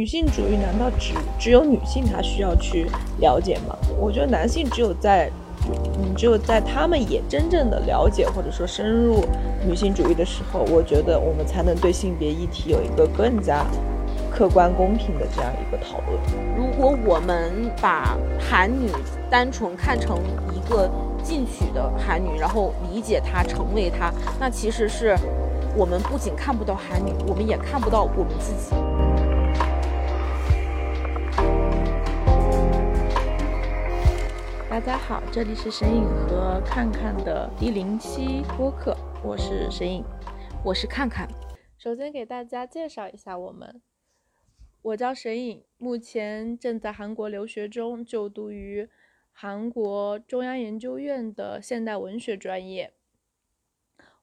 女性主义难道只只有女性她需要去了解吗？我觉得男性只有在，嗯，只有在他们也真正的了解或者说深入女性主义的时候，我觉得我们才能对性别议题有一个更加客观公平的这样一个讨论。如果我们把韩女单纯看成一个进取的韩女，然后理解她，成为她，那其实是我们不仅看不到韩女，我们也看不到我们自己。大家好，这里是神影和看看的第零期播客，我是神影，我是看看。首先给大家介绍一下我们，我叫神影，目前正在韩国留学中，就读于韩国中央研究院的现代文学专业。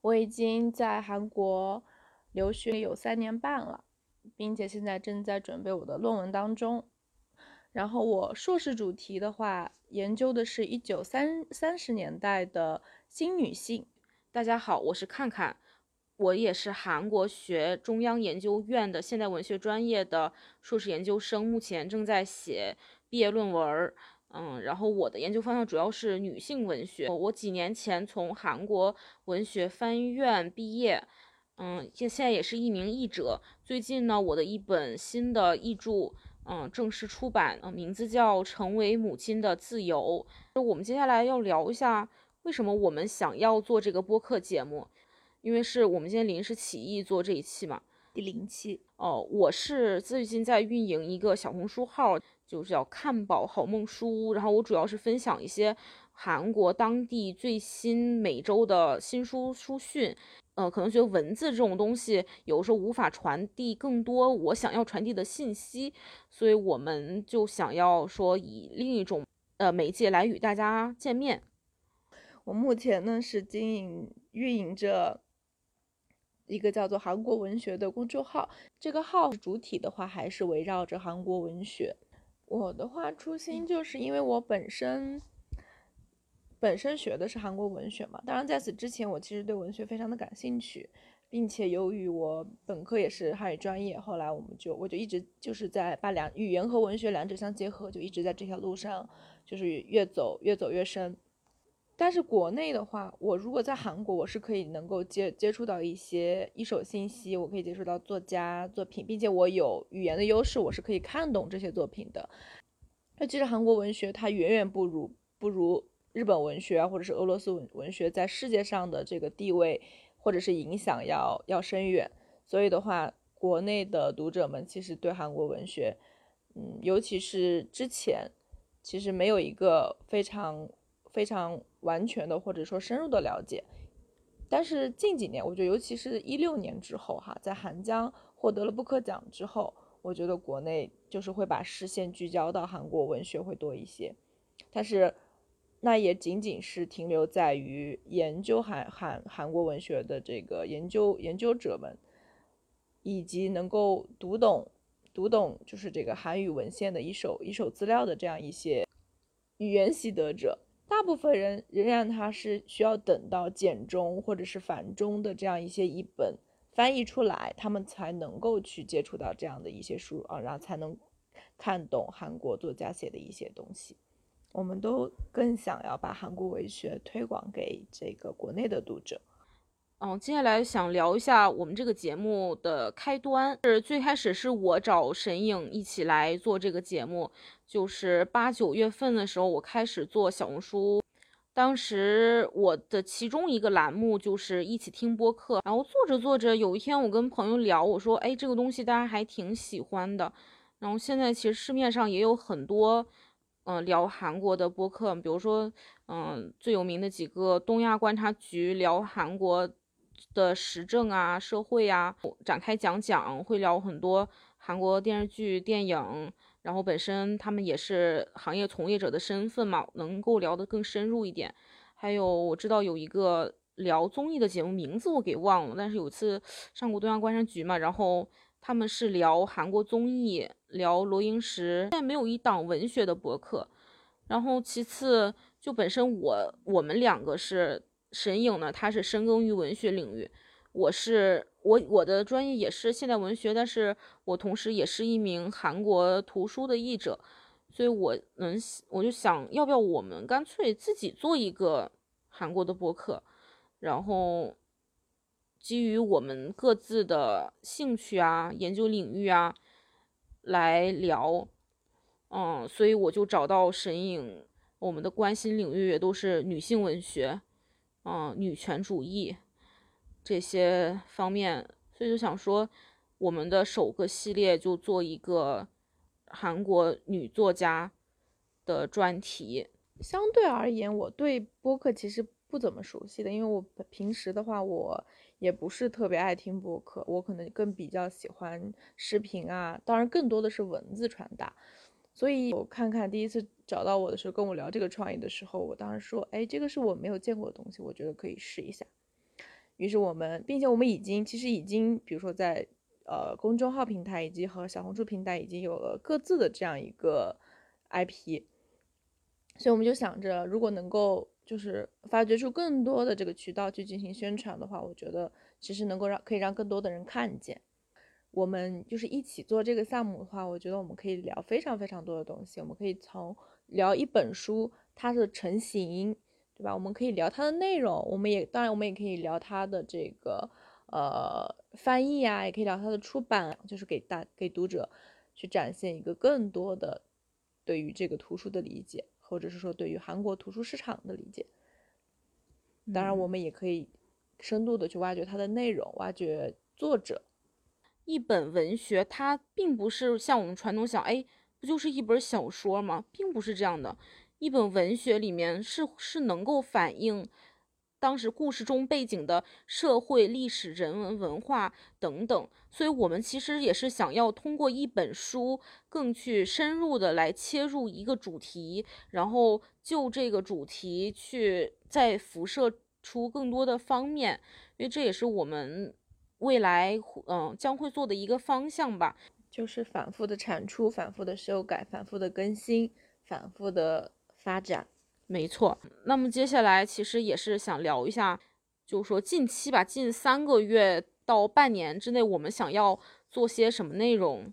我已经在韩国留学有三年半了，并且现在正在准备我的论文当中。然后我硕士主题的话，研究的是一九三三十年代的新女性。大家好，我是看看，我也是韩国学中央研究院的现代文学专业的硕士研究生，目前正在写毕业论文。嗯，然后我的研究方向主要是女性文学。我几年前从韩国文学翻译院毕业，嗯，现现在也是一名译者。最近呢，我的一本新的译著。嗯，正式出版，嗯，名字叫《成为母亲的自由》。就我们接下来要聊一下，为什么我们想要做这个播客节目？因为是我们今天临时起意做这一期嘛，第零期。哦，我是最近在运营一个小红书号，就是叫“看宝好梦书”，然后我主要是分享一些韩国当地最新每周的新书书讯。呃，可能觉得文字这种东西有时候无法传递更多我想要传递的信息，所以我们就想要说以另一种呃媒介来与大家见面。我目前呢是经营运营着一个叫做韩国文学的公众号，这个号主体的话还是围绕着韩国文学。我的话初心就是因为我本身。本身学的是韩国文学嘛，当然在此之前我其实对文学非常的感兴趣，并且由于我本科也是汉语专业，后来我们就我就一直就是在把两语言和文学两者相结合，就一直在这条路上就是越走越走越深。但是国内的话，我如果在韩国，我是可以能够接接触到一些一手信息，我可以接触到作家作品，并且我有语言的优势，我是可以看懂这些作品的。那其实韩国文学它远远不如不如。日本文学啊，或者是俄罗斯文文学，在世界上的这个地位或者是影响要要深远，所以的话，国内的读者们其实对韩国文学，嗯，尤其是之前，其实没有一个非常非常完全的或者说深入的了解。但是近几年，我觉得，尤其是一六年之后，哈，在韩江获得了布克奖之后，我觉得国内就是会把视线聚焦到韩国文学会多一些，但是。那也仅仅是停留在于研究韩韩韩国文学的这个研究研究者们，以及能够读懂读懂就是这个韩语文献的一手一手资料的这样一些语言习得者，大部分人仍然他是需要等到简中或者是繁中的这样一些译本翻译出来，他们才能够去接触到这样的一些书啊，然后才能看懂韩国作家写的一些东西。我们都更想要把韩国文学推广给这个国内的读者。嗯，接下来想聊一下我们这个节目的开端。是最开始是我找神影一起来做这个节目，就是八九月份的时候，我开始做小红书。当时我的其中一个栏目就是一起听播客。然后做着做着，有一天我跟朋友聊，我说：“哎，这个东西大家还挺喜欢的。”然后现在其实市面上也有很多。嗯，聊韩国的播客，比如说，嗯，最有名的几个东亚观察局聊韩国的时政啊、社会啊，展开讲讲，会聊很多韩国电视剧、电影，然后本身他们也是行业从业者的身份嘛，能够聊得更深入一点。还有我知道有一个聊综艺的节目，名字我给忘了，但是有次上过东亚观察局嘛，然后。他们是聊韩国综艺，聊罗英石，现在没有一档文学的博客。然后其次，就本身我我们两个是神影呢，他是深耕于文学领域，我是我我的专业也是现代文学，但是我同时也是一名韩国图书的译者，所以我能我就想要不要我们干脆自己做一个韩国的博客，然后基于我们各自的兴趣啊、研究领域啊来聊，嗯，所以我就找到神影，我们的关心领域也都是女性文学，嗯，女权主义。这些方面，所以就想说，我们的首个系列就做一个韩国女作家的专题。相对而言，我对播客其实不怎么熟悉的，因为我平时的话，我也不是特别爱听播客，我可能更比较喜欢视频啊，当然更多的是文字传达。所以我看看第一次找到我的时候，跟我聊这个创意的时候，我当时说，哎，这个是我没有见过的东西，我觉得可以试一下。于是我们，并且我们已经其实已经，比如说在呃公众号平台以及和小红书平台已经有了各自的这样一个 IP，所以我们就想着，如果能够就是发掘出更多的这个渠道去进行宣传的话，我觉得其实能够让可以让更多的人看见。我们就是一起做这个项目的话，我觉得我们可以聊非常非常多的东西，我们可以从聊一本书它的成型。对吧？我们可以聊它的内容，我们也当然我们也可以聊它的这个呃翻译啊，也可以聊它的出版，就是给大给读者去展现一个更多的对于这个图书的理解，或者是说对于韩国图书市场的理解。当然，我们也可以深度的去挖掘它的内容，挖掘作者。一本文学它并不是像我们传统想，哎，不就是一本小说吗？并不是这样的。一本文学里面是是能够反映当时故事中背景的社会、历史、人文、文化等等，所以我们其实也是想要通过一本书更去深入的来切入一个主题，然后就这个主题去再辐射出更多的方面，因为这也是我们未来嗯将会做的一个方向吧，就是反复的产出、反复的修改、反复的更新、反复的。发展。没错，那么接下来其实也是想聊一下，就是说近期吧，近三个月到半年之内，我们想要做些什么内容？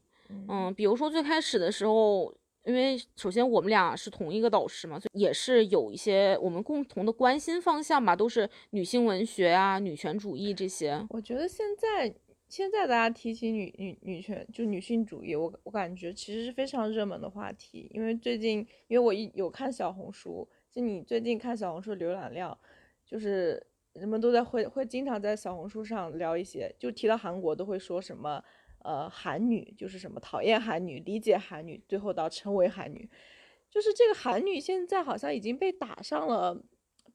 嗯，比如说最开始的时候，因为首先我们俩是同一个导师嘛，所以也是有一些我们共同的关心方向吧，都是女性文学啊、女权主义这些。我觉得现在。现在大家提起女女女权，就女性主义，我我感觉其实是非常热门的话题。因为最近，因为我一有看小红书，就你最近看小红书浏览量，就是人们都在会会经常在小红书上聊一些，就提到韩国都会说什么，呃，韩女就是什么讨厌韩女，理解韩女，最后到成为韩女，就是这个韩女现在好像已经被打上了。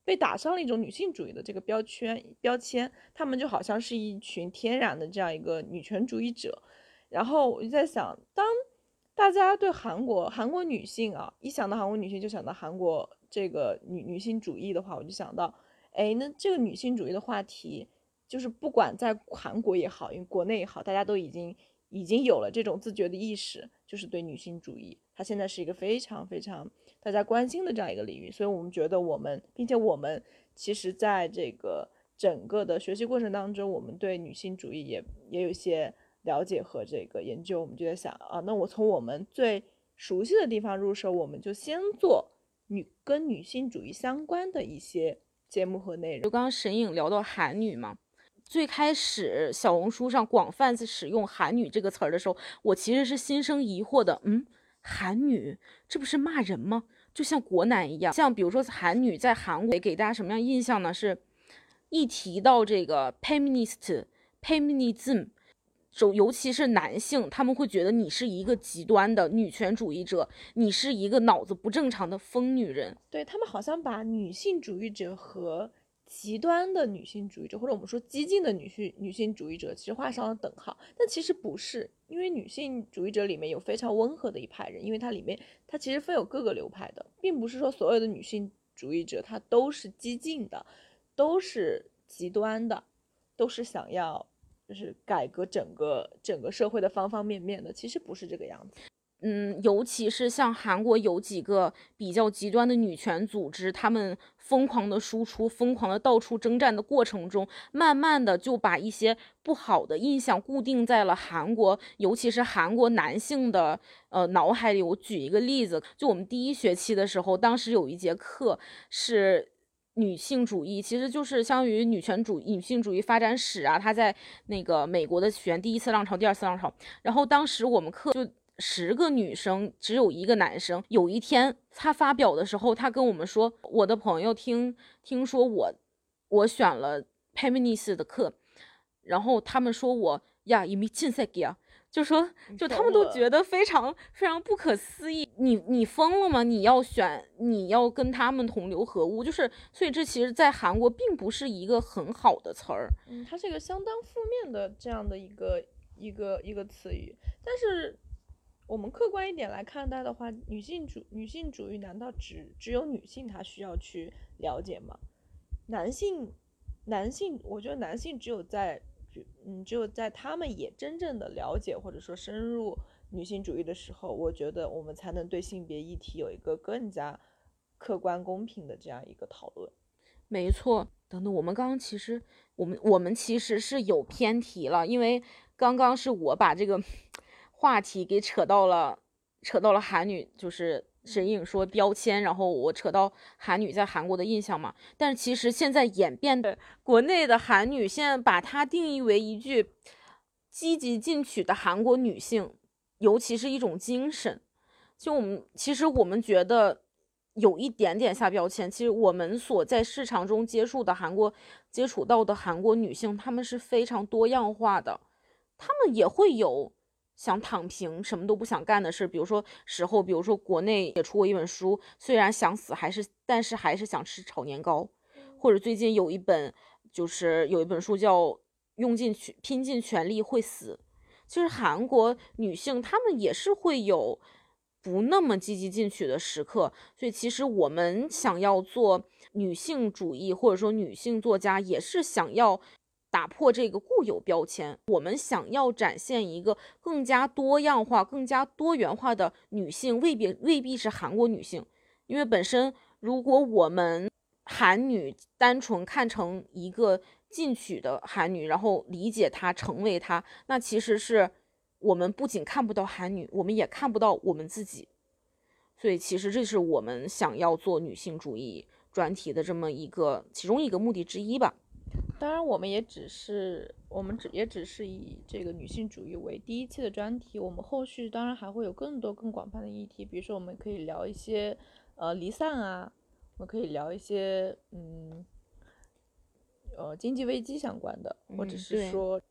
被打上了一种女性主义的这个标签标签，他们就好像是一群天然的这样一个女权主义者。然后我就在想，当大家对韩国韩国女性啊，一想到韩国女性就想到韩国这个女女性主义的话，我就想到，哎，那这个女性主义的话题，就是不管在韩国也好，因为国内也好，大家都已经已经有了这种自觉的意识，就是对女性主义，它现在是一个非常非常。大家关心的这样一个领域，所以我们觉得我们，并且我们其实在这个整个的学习过程当中，我们对女性主义也也有一些了解和这个研究。我们就在想啊，那我从我们最熟悉的地方入手，我们就先做女跟女性主义相关的一些节目和内容。就刚刚沈影聊到韩女嘛，最开始小红书上广泛使用“韩女”这个词儿的时候，我其实是心生疑惑的，嗯。韩女，这不是骂人吗？就像国男一样，像比如说韩女在韩国给大家什么样印象呢？是一提到这个 feminist、feminism，尤尤其是男性，他们会觉得你是一个极端的女权主义者，你是一个脑子不正常的疯女人。对他们好像把女性主义者和极端的女性主义者，或者我们说激进的女性女性主义者，其实画上了等号，但其实不是，因为女性主义者里面有非常温和的一派人，因为它里面它其实分有各个流派的，并不是说所有的女性主义者她都是激进的，都是极端的，都是想要就是改革整个整个社会的方方面面的，其实不是这个样子。嗯，尤其是像韩国有几个比较极端的女权组织，他们疯狂的输出、疯狂的到处征战的过程中，慢慢的就把一些不好的印象固定在了韩国，尤其是韩国男性的呃脑海里。我举一个例子，就我们第一学期的时候，当时有一节课是女性主义，其实就是相当于女权主义、女性主义发展史啊。她在那个美国的起源，第一次浪潮、第二次浪潮，然后当时我们课就。十个女生只有一个男生。有一天他发表的时候，他跟我们说：“我的朋友听听说我，我选了 p e m i n i s 的课，然后他们说我呀，因为竞赛给啊，就说就他们都觉得非常非常不可思议。你你疯了吗？你要选你要跟他们同流合污？就是所以这其实，在韩国并不是一个很好的词儿。嗯，它是一个相当负面的这样的一个一个一个词语，但是。我们客观一点来看待的话，女性主女性主义难道只只有女性她需要去了解吗？男性男性，我觉得男性只有在嗯只有在他们也真正的了解或者说深入女性主义的时候，我觉得我们才能对性别议题有一个更加客观公平的这样一个讨论。没错，等等，我们刚刚其实我们我们其实是有偏题了，因为刚刚是我把这个。话题给扯到了，扯到了韩女，就是沈颖说标签，然后我扯到韩女在韩国的印象嘛。但是其实现在演变的国内的韩女，现在把它定义为一句积极进取的韩国女性，尤其是一种精神。就我们其实我们觉得有一点点下标签，其实我们所在市场中接触的韩国接触到的韩国女性，她们是非常多样化的，她们也会有。想躺平，什么都不想干的事，比如说时候，比如说国内也出过一本书，虽然想死，还是但是还是想吃炒年糕，或者最近有一本就是有一本书叫用尽全拼尽全力会死，其实韩国女性她们也是会有不那么积极进取的时刻，所以其实我们想要做女性主义或者说女性作家，也是想要。打破这个固有标签，我们想要展现一个更加多样化、更加多元化的女性，未必未必是韩国女性，因为本身如果我们韩女单纯看成一个进取的韩女，然后理解她、成为她，那其实是我们不仅看不到韩女，我们也看不到我们自己。所以，其实这是我们想要做女性主义专题的这么一个其中一个目的之一吧。当然，我们也只是我们只也只是以这个女性主义为第一期的专题。我们后续当然还会有更多更广泛的议题，比如说我们可以聊一些呃离散啊，我们可以聊一些嗯呃经济危机相关的，或者是说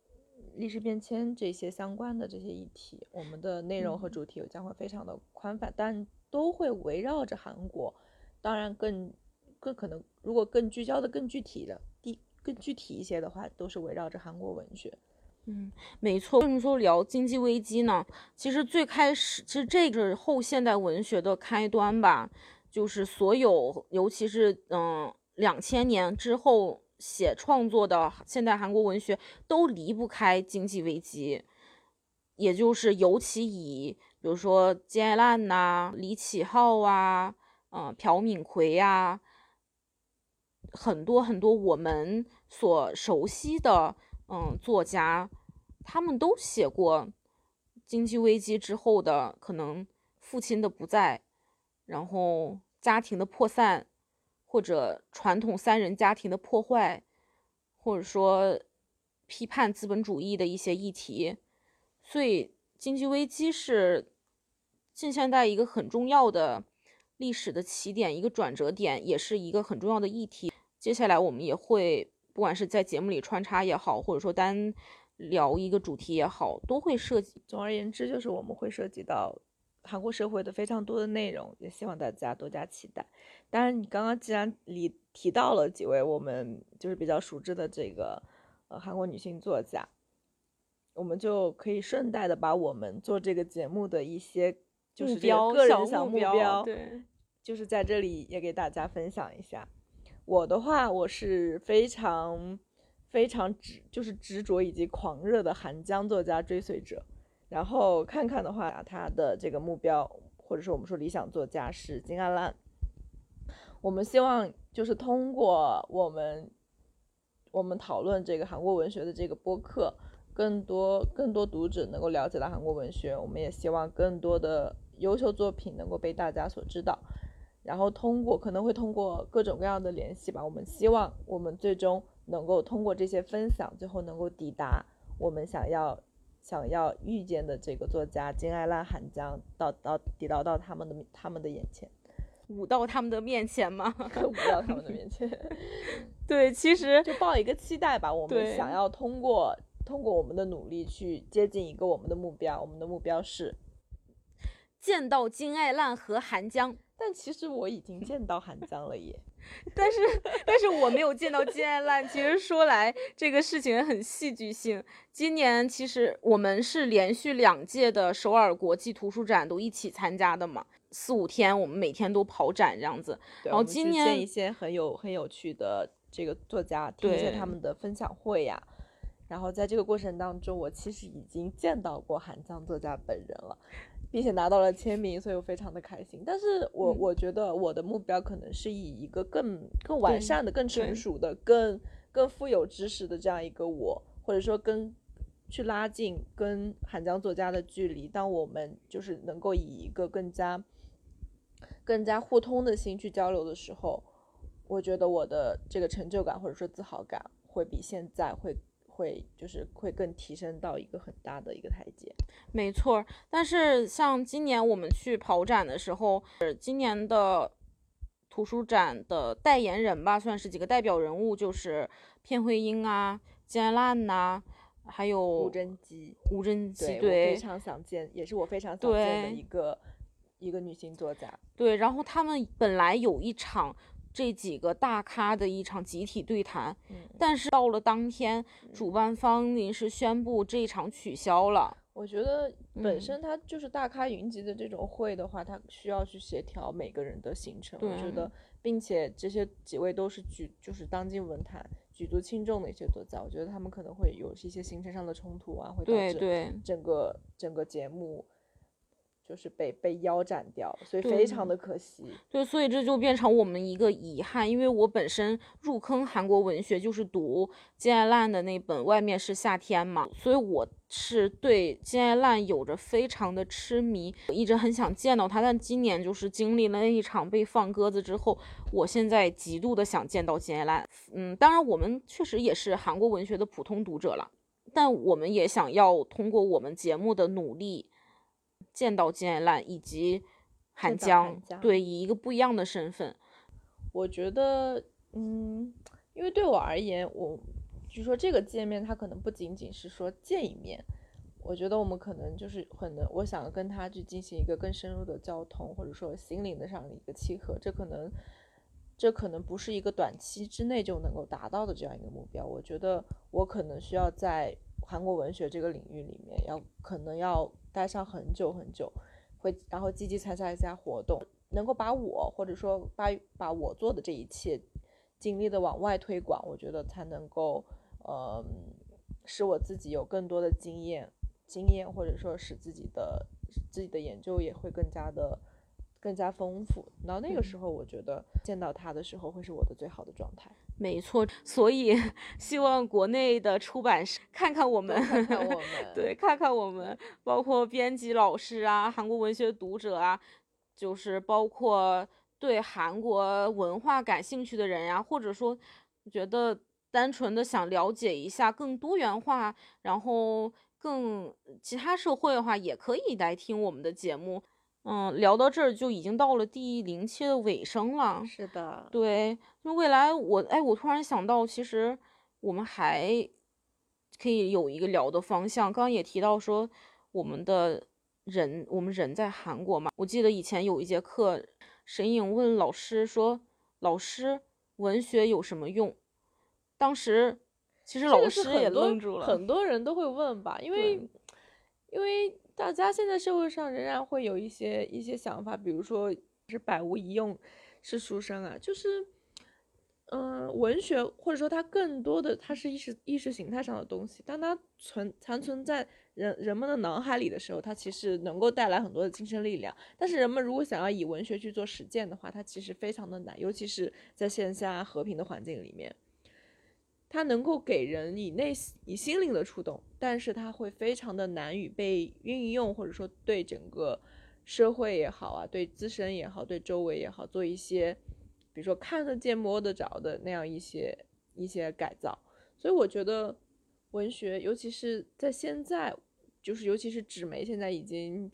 历史变迁这些相关的这些议题。我们的内容和主题将会非常的宽泛，但都会围绕着韩国。当然，更更可能如果更聚焦的更具体的。更具体一些的话，都是围绕着韩国文学。嗯，没错。为什么说聊经济危机呢？其实最开始，其实这个后现代文学的开端吧，就是所有，尤其是嗯两千年之后写创作的现代韩国文学，都离不开经济危机。也就是尤其以，比如说金爱烂呐、李启浩啊、嗯朴敏奎呀。很多很多我们所熟悉的嗯作家，他们都写过经济危机之后的可能父亲的不在，然后家庭的破散，或者传统三人家庭的破坏，或者说批判资本主义的一些议题。所以经济危机是近现代一个很重要的历史的起点，一个转折点，也是一个很重要的议题。接下来我们也会，不管是在节目里穿插也好，或者说单聊一个主题也好，都会涉及。总而言之，就是我们会涉及到韩国社会的非常多的内容，也希望大家多加期待。当然，你刚刚既然里提到了几位我们就是比较熟知的这个呃韩国女性作家，我们就可以顺带的把我们做这个节目的一些就是个人小目标，对，就是在这里也给大家分享一下。我的话，我是非常非常执，就是执着以及狂热的韩江作家追随者。然后看看的话，他的这个目标或者说我们说理想作家是金爱烂。我们希望就是通过我们我们讨论这个韩国文学的这个播客，更多更多读者能够了解到韩国文学。我们也希望更多的优秀作品能够被大家所知道。然后通过可能会通过各种各样的联系吧，我们希望我们最终能够通过这些分享，最后能够抵达我们想要想要遇见的这个作家金爱烂韩江，到到抵达到他们的他们的眼前。舞到他们的面前吗？舞到他们的面前。对，其实就抱一个期待吧。我们想要通过通过我们的努力去接近一个我们的目标。我们的目标是见到金爱烂和韩江。但其实我已经见到韩江了耶。但是但是我没有见到金爱烂。其实说来这个事情很戏剧性。今年其实我们是连续两届的首尔国际图书展都一起参加的嘛。四五天，我们每天都跑展这样子。然后今年见一些很有很有趣的这个作家，听一些他们的分享会呀。然后在这个过程当中，我其实已经见到过韩江作家本人了，并且拿到了签名，所以我非常的开心。但是我我觉得我的目标可能是以一个更更完善的、更成熟的、更更富有知识的这样一个我，或者说跟去拉近跟韩江作家的距离。当我们就是能够以一个更加更加互通的心去交流的时候，我觉得我的这个成就感或者说自豪感会比现在会会就是会更提升到一个很大的一个台阶。没错，但是像今年我们去跑展的时候，今年的图书展的代言人吧，算是几个代表人物，就是片惠英啊、金爱烂呐，还有吴贞姬。吴真姬，对，非常想见，也是我非常想见的一个。一个女性作家，对，然后他们本来有一场这几个大咖的一场集体对谈，但是到了当天，主办方临时宣布这一场取消了。我觉得本身它就是大咖云集的这种会的话，它需要去协调每个人的行程。我觉得，并且这些几位都是举就是当今文坛举足轻重的一些作家，我觉得他们可能会有一些行程上的冲突啊，会导致整个整个节目。就是被被腰斩掉，所以非常的可惜。对，所以这就变成我们一个遗憾。因为我本身入坑韩国文学就是读金爱烂的那本《外面是夏天》嘛，所以我是对金爱烂有着非常的痴迷，我一直很想见到他。但今年就是经历了那一场被放鸽子之后，我现在极度的想见到金爱烂。嗯，当然我们确实也是韩国文学的普通读者了，但我们也想要通过我们节目的努力。见到金爱烂以及韩江，对，以一个不一样的身份，我觉得，嗯，因为对我而言，我就说这个见面，他可能不仅仅是说见一面，我觉得我们可能就是可能，我想跟他去进行一个更深入的交通，或者说心灵的上的一个契合，这可能，这可能不是一个短期之内就能够达到的这样一个目标。我觉得我可能需要在韩国文学这个领域里面，要可能要。待上很久很久，会然后积极参加一下活动，能够把我或者说把把我做的这一切尽力的往外推广，我觉得才能够呃使我自己有更多的经验经验，或者说使自己的自己的研究也会更加的更加丰富。然后那个时候，我觉得见到他的时候会是我的最好的状态。没错，所以 希望国内的出版社看看我们，看看我们，对，看看我们，包括编辑老师啊，韩国文学读者啊，就是包括对韩国文化感兴趣的人呀，或者说觉得单纯的想了解一下更多元化，然后更其他社会的话，也可以来听我们的节目。嗯，聊到这儿就已经到了第零期的尾声了。是的，对，就未来我，哎，我突然想到，其实我们还可以有一个聊的方向。刚刚也提到说，我们的人，我们人在韩国嘛。我记得以前有一节课，沈颖问老师说：“老师，文学有什么用？”当时其实老师也愣住了。很多人都会问吧，因为因为。大家现在社会上仍然会有一些一些想法，比如说是百无一用是书生啊，就是，嗯，文学或者说它更多的它是意识意识形态上的东西，当它存残存在人人们的脑海里的时候，它其实能够带来很多的精神力量。但是人们如果想要以文学去做实践的话，它其实非常的难，尤其是在线下和平的环境里面。它能够给人以内以心灵的触动，但是它会非常的难以被运用，或者说对整个社会也好啊，对自身也好，对周围也好，做一些比如说看得见摸得着的那样一些一些改造。所以我觉得文学，尤其是在现在，就是尤其是纸媒现在已经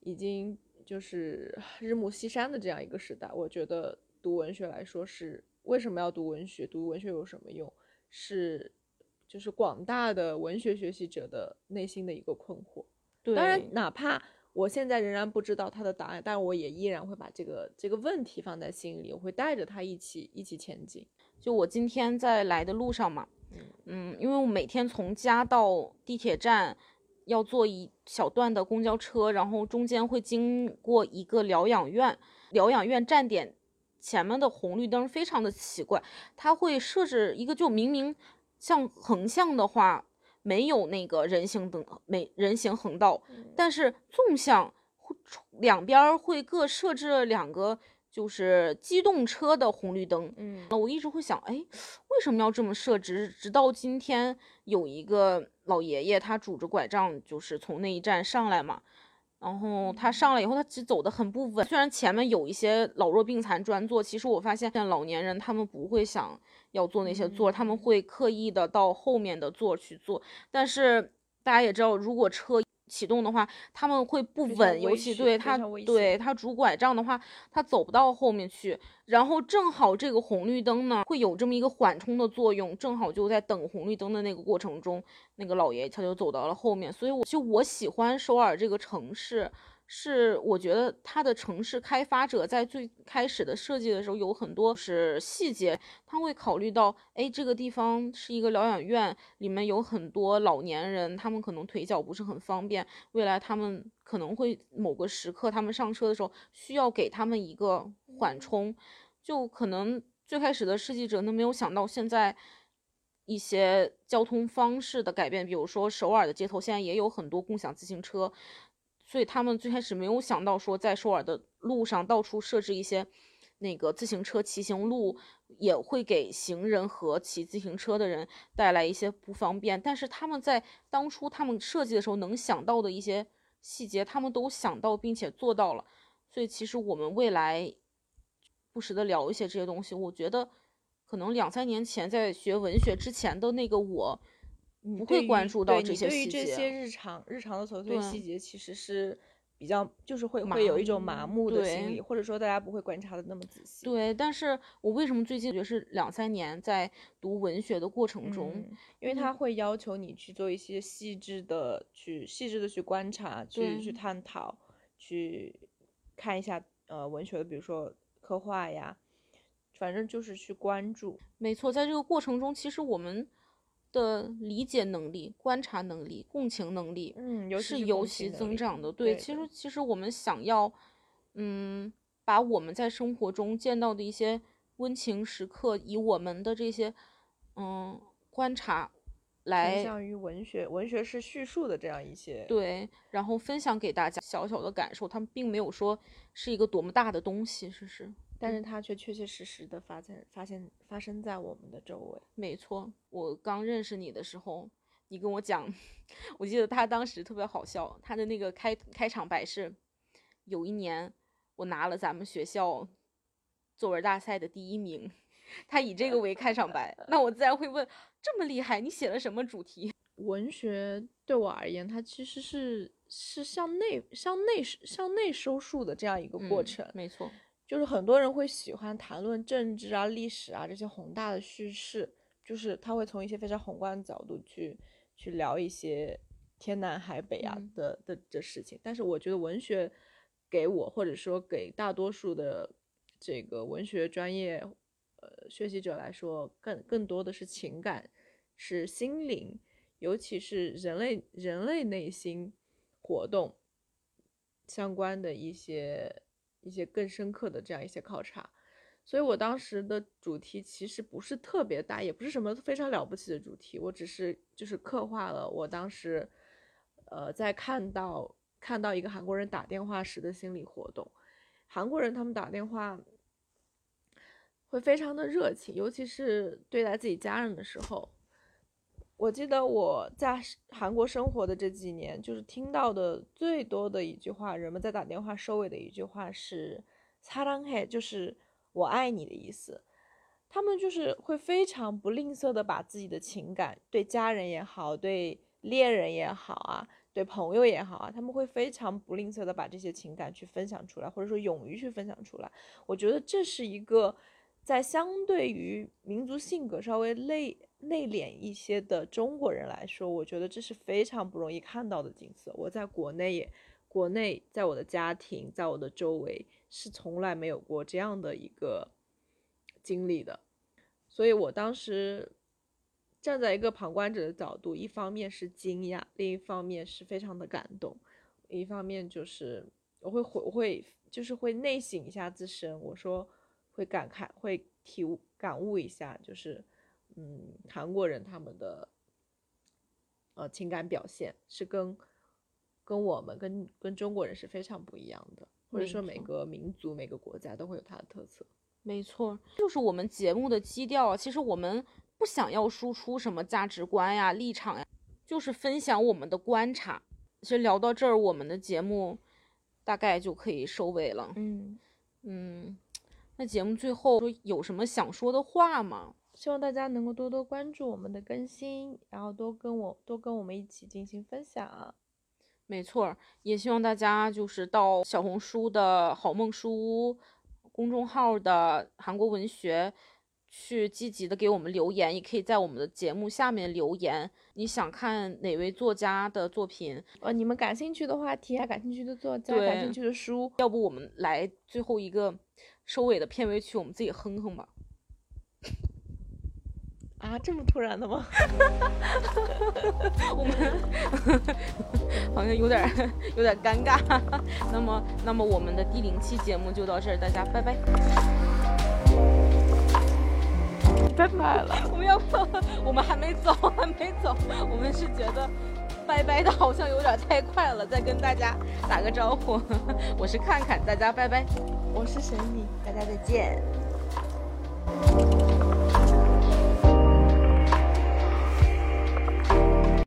已经就是 日暮西山的这样一个时代，我觉得读文学来说是为什么要读文学？读文学有什么用？是，就是广大的文学学习者的内心的一个困惑。对，当然，哪怕我现在仍然不知道他的答案，但我也依然会把这个这个问题放在心里，我会带着他一起一起前进。就我今天在来的路上嘛，嗯，因为我每天从家到地铁站要坐一小段的公交车，然后中间会经过一个疗养院，疗养院站点。前面的红绿灯非常的奇怪，它会设置一个，就明明像横向的话没有那个人行灯，没人行横道，但是纵向两边会各设置两个，就是机动车的红绿灯。嗯，我一直会想，哎，为什么要这么设置？直到今天有一个老爷爷，他拄着拐杖，就是从那一站上来嘛。然后他上来以后，他其实走的很不稳。虽然前面有一些老弱病残专座，其实我发现像老年人他们不会想要坐那些座，他们会刻意的到后面的座去坐。但是大家也知道，如果车。启动的话，他们会不稳，尤其对他，对他拄拐杖的话，他走不到后面去。然后正好这个红绿灯呢，会有这么一个缓冲的作用，正好就在等红绿灯的那个过程中，那个老爷他就走到了后面。所以我就我喜欢首尔这个城市。是，我觉得它的城市开发者在最开始的设计的时候有很多是细节，他会考虑到，哎，这个地方是一个疗养院，里面有很多老年人，他们可能腿脚不是很方便，未来他们可能会某个时刻他们上车的时候需要给他们一个缓冲，就可能最开始的设计者都没有想到现在一些交通方式的改变，比如说首尔的街头现在也有很多共享自行车。所以他们最开始没有想到说，在首尔的路上到处设置一些那个自行车骑行路，也会给行人和骑自行车的人带来一些不方便。但是他们在当初他们设计的时候能想到的一些细节，他们都想到并且做到了。所以其实我们未来不时的聊一些这些东西，我觉得可能两三年前在学文学之前的那个我。不会关注到这些细节。对于这些日常日常的琐碎细节，其实是比较就是会会有一种麻木的心理，或者说大家不会观察的那么仔细。对，但是我为什么最近觉得是两三年在读文学的过程中，因为他会要求你去做一些细致的去细致的去观察，去去探讨，去看一下呃文学的，比如说刻画呀，反正就是去关注。没错，在这个过程中，其实我们。的理解能力、观察能力、共情能力，嗯，是尤其增长的。对，其实其实我们想要，嗯，把我们在生活中见到的一些温情时刻，以我们的这些，嗯，观察来，偏向于文学，文学是叙述的这样一些，对，然后分享给大家小小的感受，他们并没有说是一个多么大的东西，是是。但是它却确确实实的发现发现发生在我们的周围。没错，我刚认识你的时候，你跟我讲，我记得他当时特别好笑，他的那个开开场白是，有一年我拿了咱们学校作文大赛的第一名，他以这个为开场白，那我自然会问，这么厉害，你写了什么主题？文学对我而言，它其实是是向内向内向内收束的这样一个过程。没错。就是很多人会喜欢谈论政治啊、历史啊这些宏大的叙事，就是他会从一些非常宏观的角度去去聊一些天南海北啊的的的事情。但是我觉得文学给我或者说给大多数的这个文学专业呃学习者来说，更更多的是情感，是心灵，尤其是人类人类内心活动相关的一些。一些更深刻的这样一些考察，所以我当时的主题其实不是特别大，也不是什么非常了不起的主题，我只是就是刻画了我当时，呃，在看到看到一个韩国人打电话时的心理活动。韩国人他们打电话会非常的热情，尤其是对待自己家人的时候。我记得我在韩国生活的这几年，就是听到的最多的一句话，人们在打电话收尾的一句话是“사랑 해”，就是我爱你的意思。他们就是会非常不吝啬的把自己的情感，对家人也好，对恋人也好啊，对朋友也好啊，他们会非常不吝啬的把这些情感去分享出来，或者说勇于去分享出来。我觉得这是一个在相对于民族性格稍微内。 内敛一些的中国人来说，我觉得这是非常不容易看到的景色。我在国内也，国内在我的家庭，在我的周围是从来没有过这样的一个经历的。所以我当时站在一个旁观者的角度，一方面是惊讶，另一方面是非常的感动，一方面就是我会会会就是会内省一下自身，我说会感慨，会体悟感悟一下，就是。嗯，韩国人他们的呃情感表现是跟跟我们跟跟中国人是非常不一样的，或者说每个民族每个国家都会有它的特色。没错，就是我们节目的基调。其实我们不想要输出什么价值观呀、立场呀，就是分享我们的观察。其实聊到这儿，我们的节目大概就可以收尾了。嗯嗯，那节目最后有什么想说的话吗？希望大家能够多多关注我们的更新，然后多跟我多跟我们一起进行分享。没错，也希望大家就是到小红书的好梦书屋公众号的韩国文学去积极的给我们留言，也可以在我们的节目下面留言，你想看哪位作家的作品？呃，你们感兴趣的话题啊，感兴趣的作家，感兴趣的书，要不我们来最后一个收尾的片尾曲，我们自己哼哼吧。啊，这么突然的吗？我们 好像有点有点尴尬。那么，那么我们的第零期节目就到这儿，大家拜拜。拜拜了，我们要不，我们还没走，还没走。我们是觉得拜拜的好像有点太快了，再跟大家打个招呼。我是看看，大家拜拜。我是神女，大家再见。